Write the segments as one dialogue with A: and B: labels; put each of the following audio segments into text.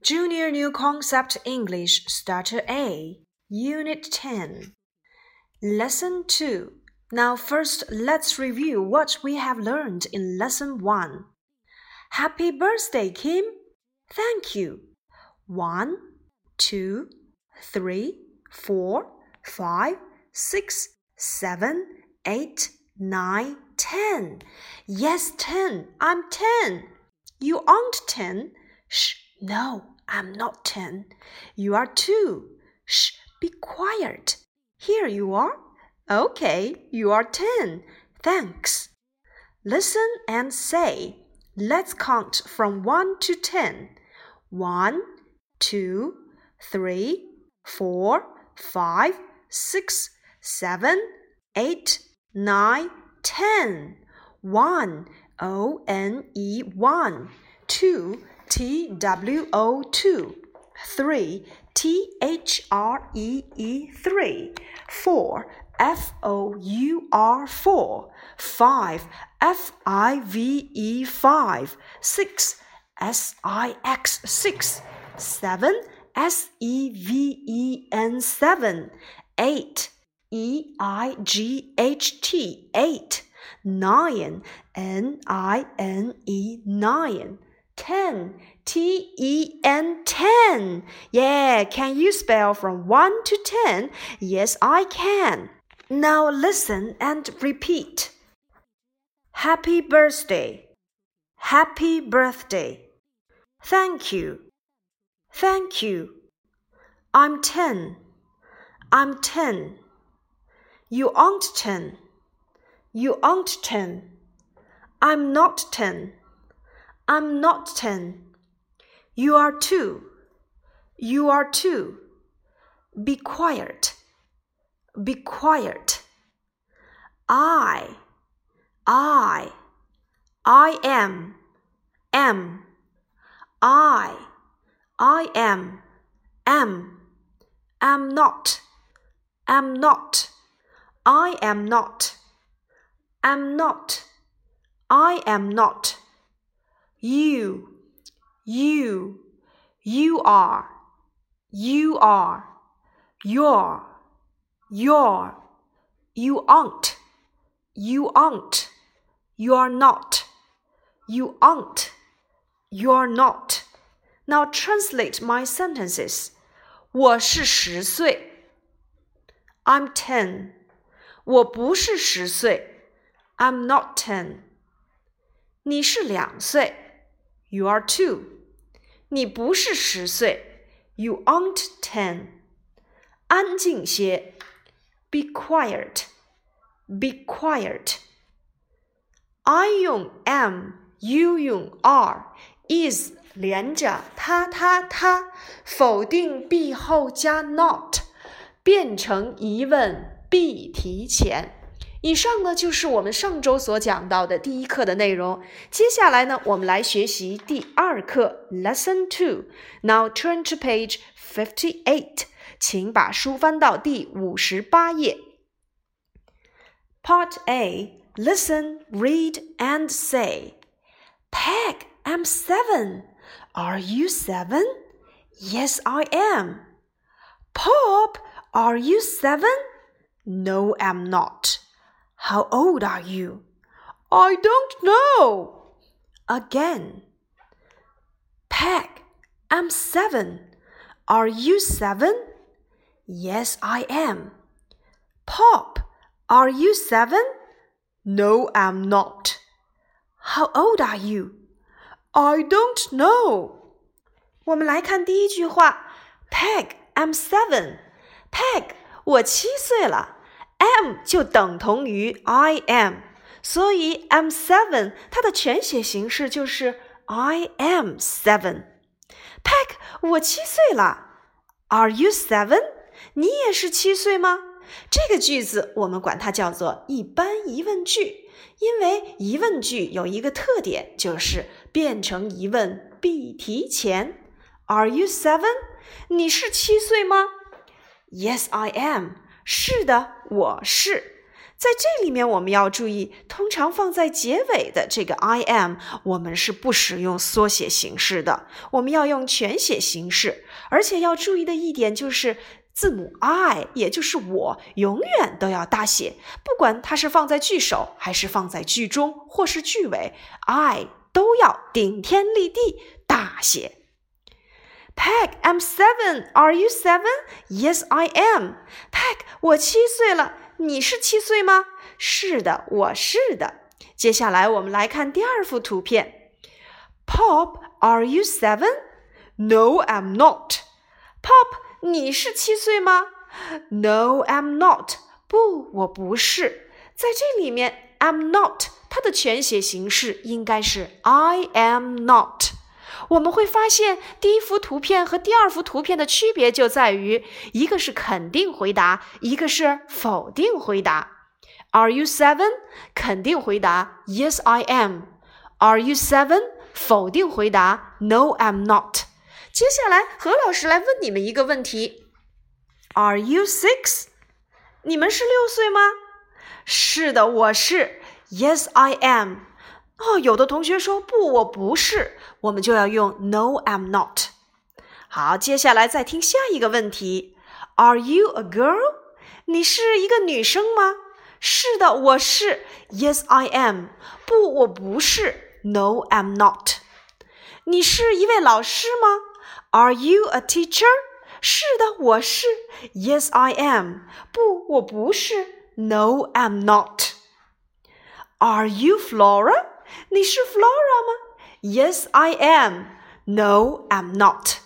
A: Junior New Concept English Starter A, Unit 10. Lesson 2. Now, first, let's review what we have learned in Lesson 1. Happy birthday, Kim! Thank you. One, two, three, four, five, six, seven, eight, nine, ten. Yes, ten. I'm ten. You aren't ten. Shh. No, I'm not ten. You are two. Shh, be quiet. Here you are. Okay, you are ten. Thanks. Listen and say. Let's count from one to ten. One, two, three, four, five, six, seven, eight, nine, ten. One, O N E, one. Two, T W O two. Three T H R E E three. Four F O U R four. Five F I V E five. Six S I X six. Seven S E V E N seven. Eight E I G H T eight. Nine N I N E nine. Ten. T E N ten. Yeah, can you spell from one to ten? Yes, I can. Now listen and repeat. Happy birthday. Happy birthday. Thank you. Thank you. I'm ten. I'm ten. You aren't ten. You aren't ten. I'm not ten. I'm not ten. You are two. You are two. Be quiet. Be quiet. I. I. I am. Am. I. I am. Am. Am not. Am not. I am not. Am not. I am not You, you, you are, you are, you're, you're, you aren't, you aren't, you're not, you aren't, you're not. Now translate my sentences. 我是十岁。I'm ten. 我不是十岁。I'm not ten. 你是两岁。 you are two. 你不是十岁。You aren't ten. 安静些。Be quiet. Be quiet. I 用 am, you 用 are, is 连着他他他，否定 be 后加 not，变成疑问 be 提前。 以上呢就是我们上周所讲到的第一课的内容。接下来呢，我们来学习第二课，Lesson Two。Now turn to page fifty-eight，请把书翻到第五十八页。Part A. Listen, read, and say. Peg, I'm seven. Are you seven? Yes, I am. Pop, are you seven? No, I'm not. How old are you? I don't know. Again. Peg, I'm seven. Are you seven? Yes, I am. Pop, are you seven? No, I'm not. How old are you? I don't know. 我们来看第一句话，Peg, I'm seven. Peg，我七岁了。 Am 就等同于 I am，所以 I'm seven 它的全写形式就是 I am seven。Peck，我七岁了。Are you seven？你也是七岁吗？这个句子我们管它叫做一般疑问句，因为疑问句有一个特点，就是变成疑问必提前。Are you seven？你是七岁吗？Yes, I am. 是的，我是。在这里面我们要注意，通常放在结尾的这个 I am，我们是不使用缩写形式的，我们要用全写形式。而且要注意的一点就是，字母 I，也就是我，永远都要大写，不管它是放在句首，还是放在句中，或是句尾，I 都要顶天立地大写。Peg, I'm seven. Are you seven? Yes, I am. Peg，我七岁了。你是七岁吗？是的，我是的。接下来我们来看第二幅图片。Pop, are you seven? No, I'm not. Pop，你是七岁吗？No, I'm not. 不，我不是。在这里面，I'm not 它的全写形式应该是 I am not。 我们会发现，第一幅图片和第二幅图片的区别就在于，一个是肯定回答，一个是否定回答。Are you seven？肯定回答：Yes, I am. Are you seven？否定回答：No, I'm not. 接下来，何老师来问你们一个问题：Are you six？你们是六岁吗？是的，我是。Yes, I am. 哦，有的同学说不，我不是，我们就要用 No, I'm not。好，接下来再听下一个问题：Are you a girl？你是一个女生吗？是的，我是。Yes, I am。不，我不是。No, I'm not。你是一位老师吗？Are you a teacher？是的，我是。Yes, I am。不，我不是。No, I'm not。Are you Flora？你是 Flora 吗？Yes, I am. No, I'm not.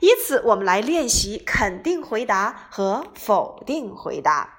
A: 以此，我们来练习肯定回答和否定回答。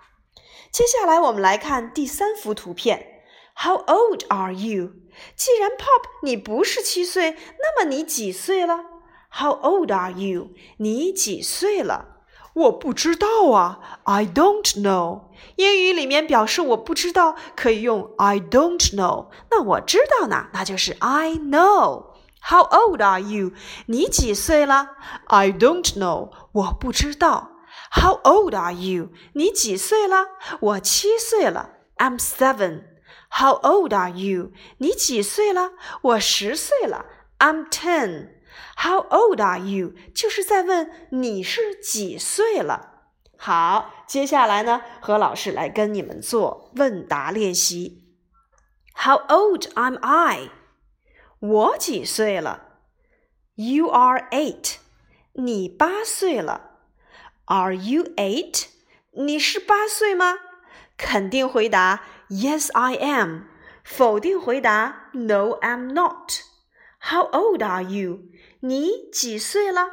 A: 接下来，我们来看第三幅图片。How old are you？既然 Pop 你不是七岁，那么你几岁了？How old are you？你几岁了？我不知道啊，I don't know。英语里面表示我不知道可以用 I don't know。那我知道呢，那就是 I know。How old are you？你几岁了？I don't know。我不知道。How old are you？你几岁了？我七岁了。I'm seven。How old are you？你几岁了？我十岁了。I'm ten。How old are you？就是在问你是几岁了。好，接下来呢，何老师来跟你们做问答练习。How old am I？我几岁了？You are eight。你八岁了。Are you eight？你是八岁吗？肯定回答 Yes, I am。否定回答 No, I'm not。How old are you？你几岁了？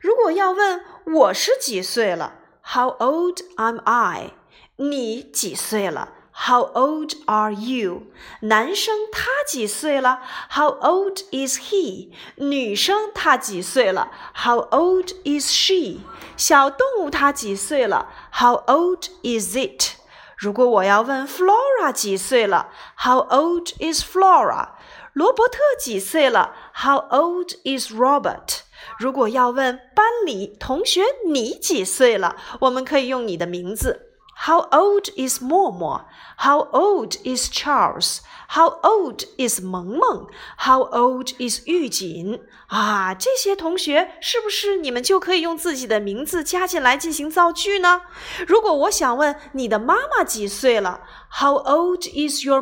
A: 如果要问我是几岁了，How old am I？你几岁了？How old are you？男生他几岁了？How old is he？女生她几岁了？How old is she？小动物它几岁了？How old is it？如果我要问 Flora 几岁了，How old is Flora？ 罗伯特几岁了？How old is Robert？如果要问班里同学你几岁了，我们可以用你的名字。How old is 默默？How old is Charles？How old is 萌萌？How old is 玉锦？啊，这些同学是不是你们就可以用自己的名字加进来进行造句呢？如果我想问你的妈妈几岁了？How old is your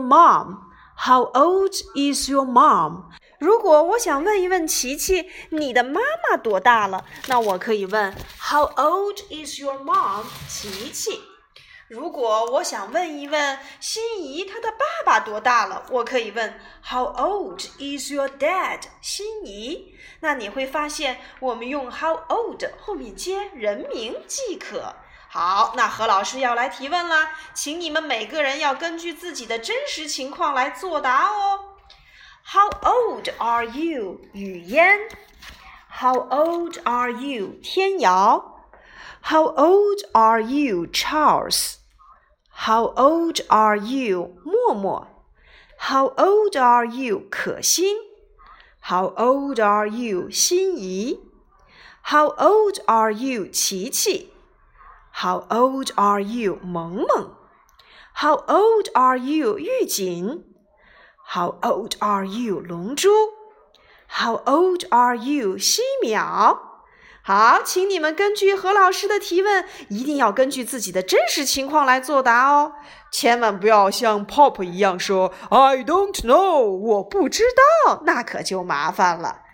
A: mom？How old is your mom？如果我想问一问琪琪，你的妈妈多大了？那我可以问 How old is your mom？琪琪。如果我想问一问心仪，她的爸爸多大了？我可以问 How old is your dad？心仪。那你会发现，我们用 How old 后面接人名即可。好，那何老师要来提问了，请你们每个人要根据自己的真实情况来作答哦。How old are you？语嫣。How old are you？天瑶。How old are you？Charles。How old are you？默默。How old are you？可心。How old are you？心仪。How old are you？琪琪。 How old are you, 萌萌 How old are you? 玉锦。How old are you? 龙珠。How old are you? 西淼。好，请你们根据何老师的提问，一定要根据自己的真实情况来作答哦，千万不要像 Pop 一样说 "I don't know"，我不知道，那可就麻烦了。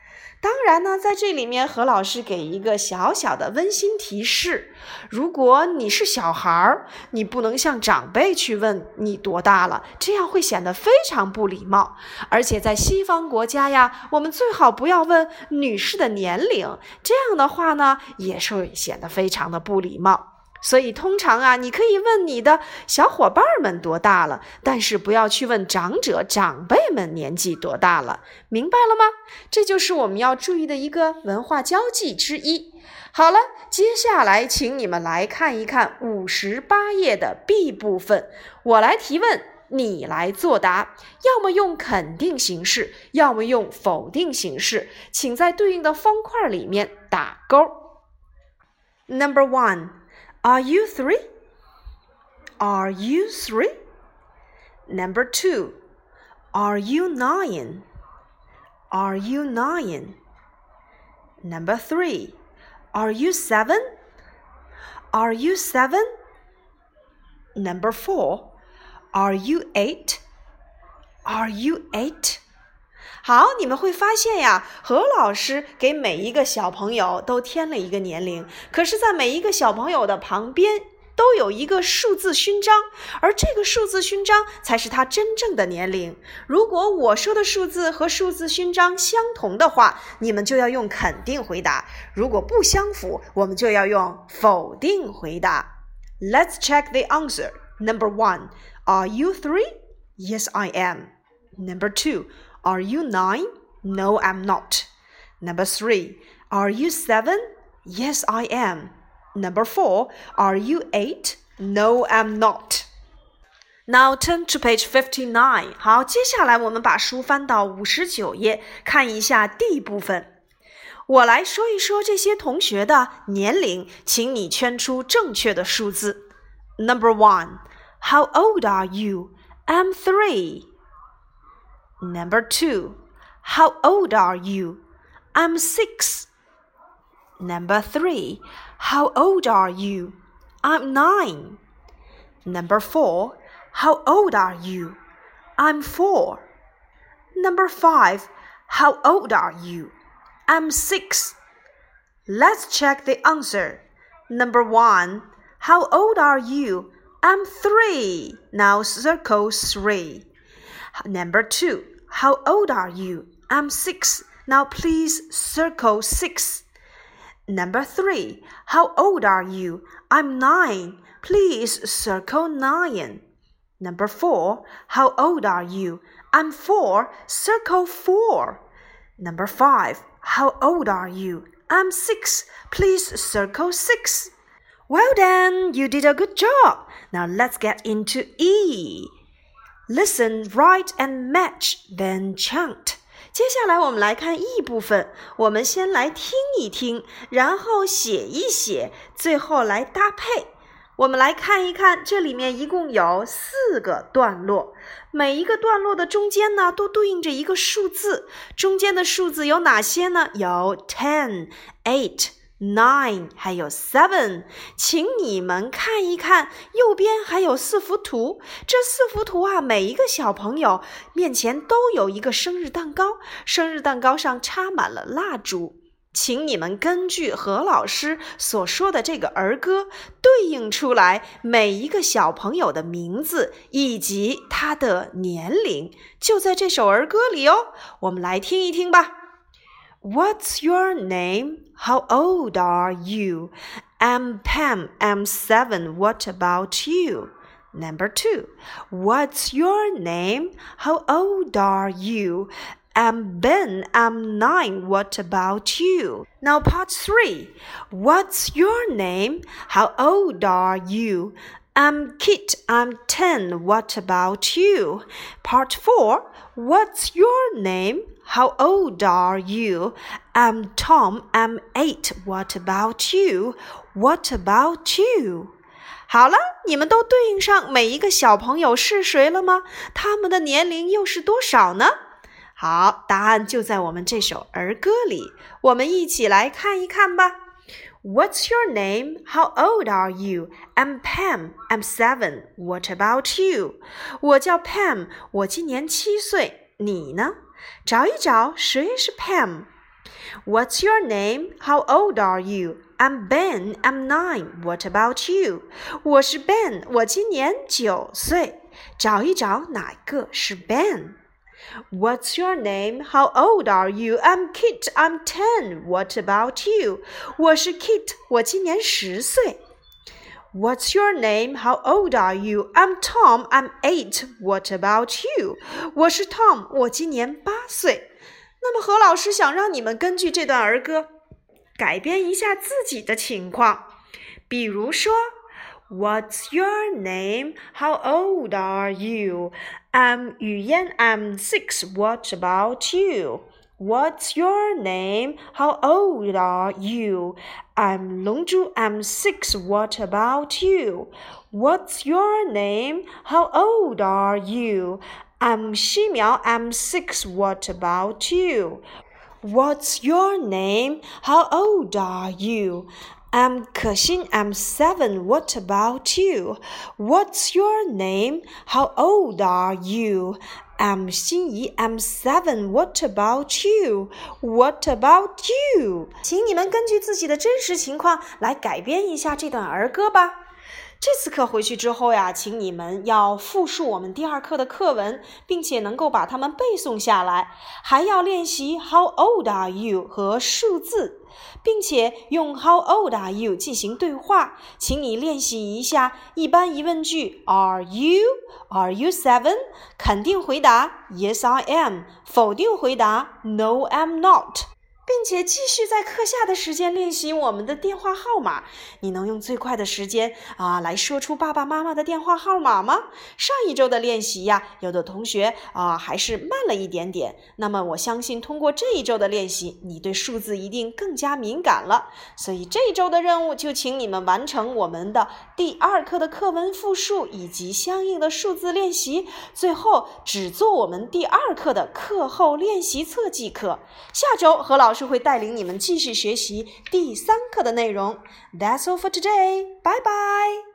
A: 当然呢，在这里面何老师给一个小小的温馨提示：如果你是小孩儿，你不能向长辈去问你多大了，这样会显得非常不礼貌。而且在西方国家呀，我们最好不要问女士的年龄，这样的话呢，也是显得非常的不礼貌。所以，通常啊，你可以问你的小伙伴们多大了，但是不要去问长者、长辈们年纪多大了，明白了吗？这就是我们要注意的一个文化交际之一。好了，接下来请你们来看一看五十八页的 B 部分，我来提问，你来作答，要么用肯定形式，要么用否定形式，请在对应的方块里面打勾。Number one。Are you three? Are you three? Number two. Are you nine? Are you nine? Number three. Are you seven? Are you seven? Number four. Are you eight? Are you eight? 好，你们会发现呀，何老师给每一个小朋友都添了一个年龄，可是，在每一个小朋友的旁边都有一个数字勋章，而这个数字勋章才是他真正的年龄。如果我说的数字和数字勋章相同的话，你们就要用肯定回答；如果不相符，我们就要用否定回答。Let's check the answer. Number one, Are you three? Yes, I am. Number two. Are you nine? No, I'm not. Number three. Are you seven? Yes, I am. Number four. Are you eight? No, I'm not. Now turn to page fifty-nine. 好，接下来我们把书翻到五十九页，看一下 D 部分。我来说一说这些同学的年龄，请你圈出正确的数字。Number one. How old are you? I'm three. Number two, how old are you? I'm six. Number three, how old are you? I'm nine. Number four, how old are you? I'm four. Number five, how old are you? I'm six. Let's check the answer. Number one, how old are you? I'm three. Now circle three. Number two, how old are you? I'm six. Now please circle six. Number three, how old are you? I'm nine. Please circle nine. Number four, how old are you? I'm four. Circle four. Number five, how old are you? I'm six. Please circle six. Well done, you did a good job. Now let's get into E. Listen, write, and match, then chant. 接下来我们来看 E 部分，我们先来听一听，然后写一写，最后来搭配。我们来看一看，这里面一共有四个段落，每一个段落的中间呢，都对应着一个数字。中间的数字有哪些呢？有 ten, eight。Nine，还有 seven，请你们看一看，右边还有四幅图。这四幅图啊，每一个小朋友面前都有一个生日蛋糕，生日蛋糕上插满了蜡烛。请你们根据何老师所说的这个儿歌，对应出来每一个小朋友的名字以及他的年龄，就在这首儿歌里哦。我们来听一听吧。What's your name? How old are you? I'm Pam. I'm seven. What about you? Number two. What's your name? How old are you? I'm Ben. I'm nine. What about you? Now, part three. What's your name? How old are you? I'm Kit. I'm ten. What about you? Part four. What's your name? How old are you? I'm Tom. I'm eight. What about you? What about you? 好了，你们都对应上每一个小朋友是谁了吗？他们的年龄又是多少呢？好，答案就在我们这首儿歌里，我们一起来看一看吧。What's your name? How old are you? I'm Pam. I'm seven. What about you? 我叫 Pam，我今年七岁。你呢？找一找，谁是 Pam？What's your name? How old are you? I'm Ben. I'm nine. What about you? 我是 Ben，我今年九岁。找一找哪个是 Ben？What's your name? How old are you? I'm Kit. I'm ten. What about you? 我是 Kit，我今年十岁。What's your name? How old are you? I'm Tom. I'm eight. What about you? 我是 Tom，我今年八岁。那么何老师想让你们根据这段儿歌改编一下自己的情况，比如说 What's your name? How old are you? I'm Yu Yan. I'm six. What about you? What's your name? How old are you? I'm Long Zhu. I'm six. What about you? What's your name? How old are you? I'm Xi Miao. I'm six. What about you? What's your name? How old are you? I'm Kexin. I'm seven. What about you? What's your name? How old are you? I'm Xinyi. I'm seven. What about you? What about you? 请你们根据自己的真实情况来改编一下这段儿歌吧。这次课回去之后呀，请你们要复述我们第二课的课文，并且能够把它们背诵下来，还要练习 How old are you 和数字，并且用 How old are you 进行对话。请你练习一下一般疑问句：Are you? Are you seven? 肯定回答 Yes, I am。否定回答 No, I'm not。并且继续在课下的时间练习我们的电话号码。你能用最快的时间啊来说出爸爸妈妈的电话号码吗？上一周的练习呀，有的同学啊还是慢了一点点。那么我相信通过这一周的练习，你对数字一定更加敏感了。所以这一周的任务就请你们完成我们的第二课的课文复述以及相应的数字练习。最后只做我们第二课的课后练习册即可。下周何老师。就会带领你们继续学习第三课的内容。That's all for today. Bye bye.